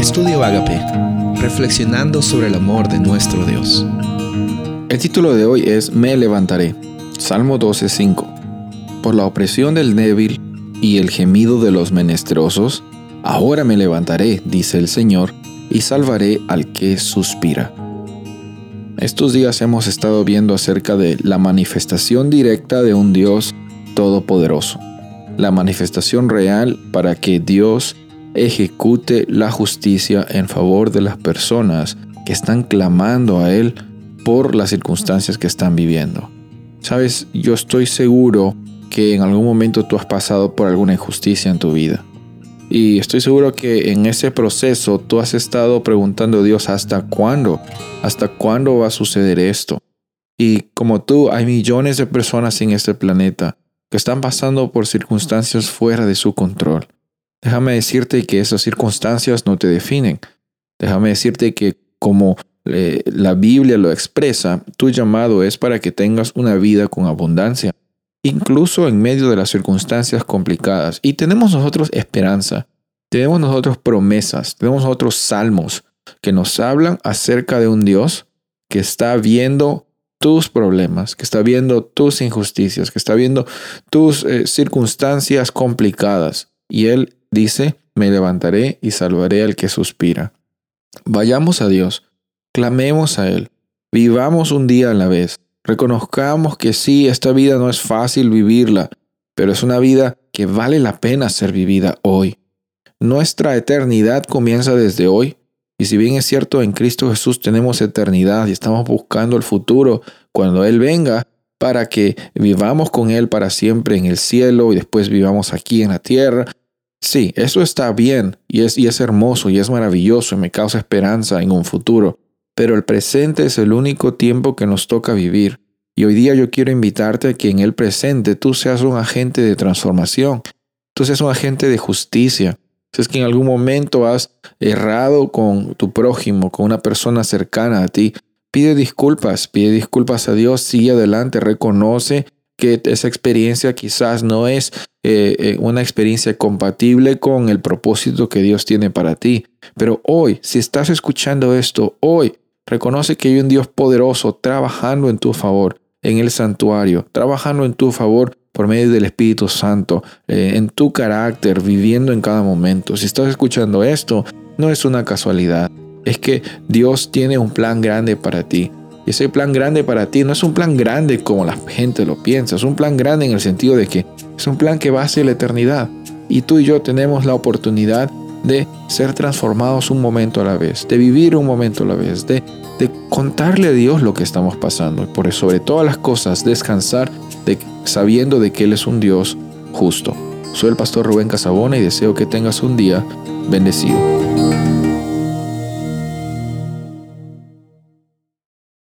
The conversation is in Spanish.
Estudio Agape, reflexionando sobre el amor de nuestro Dios. El título de hoy es Me levantaré. Salmo 12:5. Por la opresión del débil y el gemido de los menesterosos, ahora me levantaré, dice el Señor, y salvaré al que suspira. Estos días hemos estado viendo acerca de la manifestación directa de un Dios todopoderoso, la manifestación real para que Dios ejecute la justicia en favor de las personas que están clamando a Él por las circunstancias que están viviendo. Sabes, yo estoy seguro que en algún momento tú has pasado por alguna injusticia en tu vida. Y estoy seguro que en ese proceso tú has estado preguntando a Dios hasta cuándo, hasta cuándo va a suceder esto. Y como tú, hay millones de personas en este planeta que están pasando por circunstancias fuera de su control. Déjame decirte que esas circunstancias no te definen. Déjame decirte que como eh, la Biblia lo expresa, tu llamado es para que tengas una vida con abundancia, incluso en medio de las circunstancias complicadas. Y tenemos nosotros esperanza, tenemos nosotros promesas, tenemos nosotros salmos que nos hablan acerca de un Dios que está viendo tus problemas, que está viendo tus injusticias, que está viendo tus eh, circunstancias complicadas. Y Él dice, me levantaré y salvaré al que suspira. Vayamos a Dios, clamemos a Él, vivamos un día a la vez, reconozcamos que sí, esta vida no es fácil vivirla, pero es una vida que vale la pena ser vivida hoy. Nuestra eternidad comienza desde hoy, y si bien es cierto, en Cristo Jesús tenemos eternidad y estamos buscando el futuro cuando Él venga, para que vivamos con Él para siempre en el cielo y después vivamos aquí en la tierra, Sí, eso está bien y es, y es hermoso y es maravilloso y me causa esperanza en un futuro, pero el presente es el único tiempo que nos toca vivir. Y hoy día yo quiero invitarte a que en el presente tú seas un agente de transformación, tú seas un agente de justicia. Si es que en algún momento has errado con tu prójimo, con una persona cercana a ti, pide disculpas, pide disculpas a Dios, sigue adelante, reconoce que esa experiencia quizás no es eh, eh, una experiencia compatible con el propósito que Dios tiene para ti. Pero hoy, si estás escuchando esto, hoy reconoce que hay un Dios poderoso trabajando en tu favor, en el santuario, trabajando en tu favor por medio del Espíritu Santo, eh, en tu carácter, viviendo en cada momento. Si estás escuchando esto, no es una casualidad. Es que Dios tiene un plan grande para ti. Ese plan grande para ti no es un plan grande como la gente lo piensa, es un plan grande en el sentido de que es un plan que va hacia la eternidad. Y tú y yo tenemos la oportunidad de ser transformados un momento a la vez, de vivir un momento a la vez, de, de contarle a Dios lo que estamos pasando. Y por sobre todas las cosas, descansar de, sabiendo de que Él es un Dios justo. Soy el pastor Rubén Casabona y deseo que tengas un día bendecido.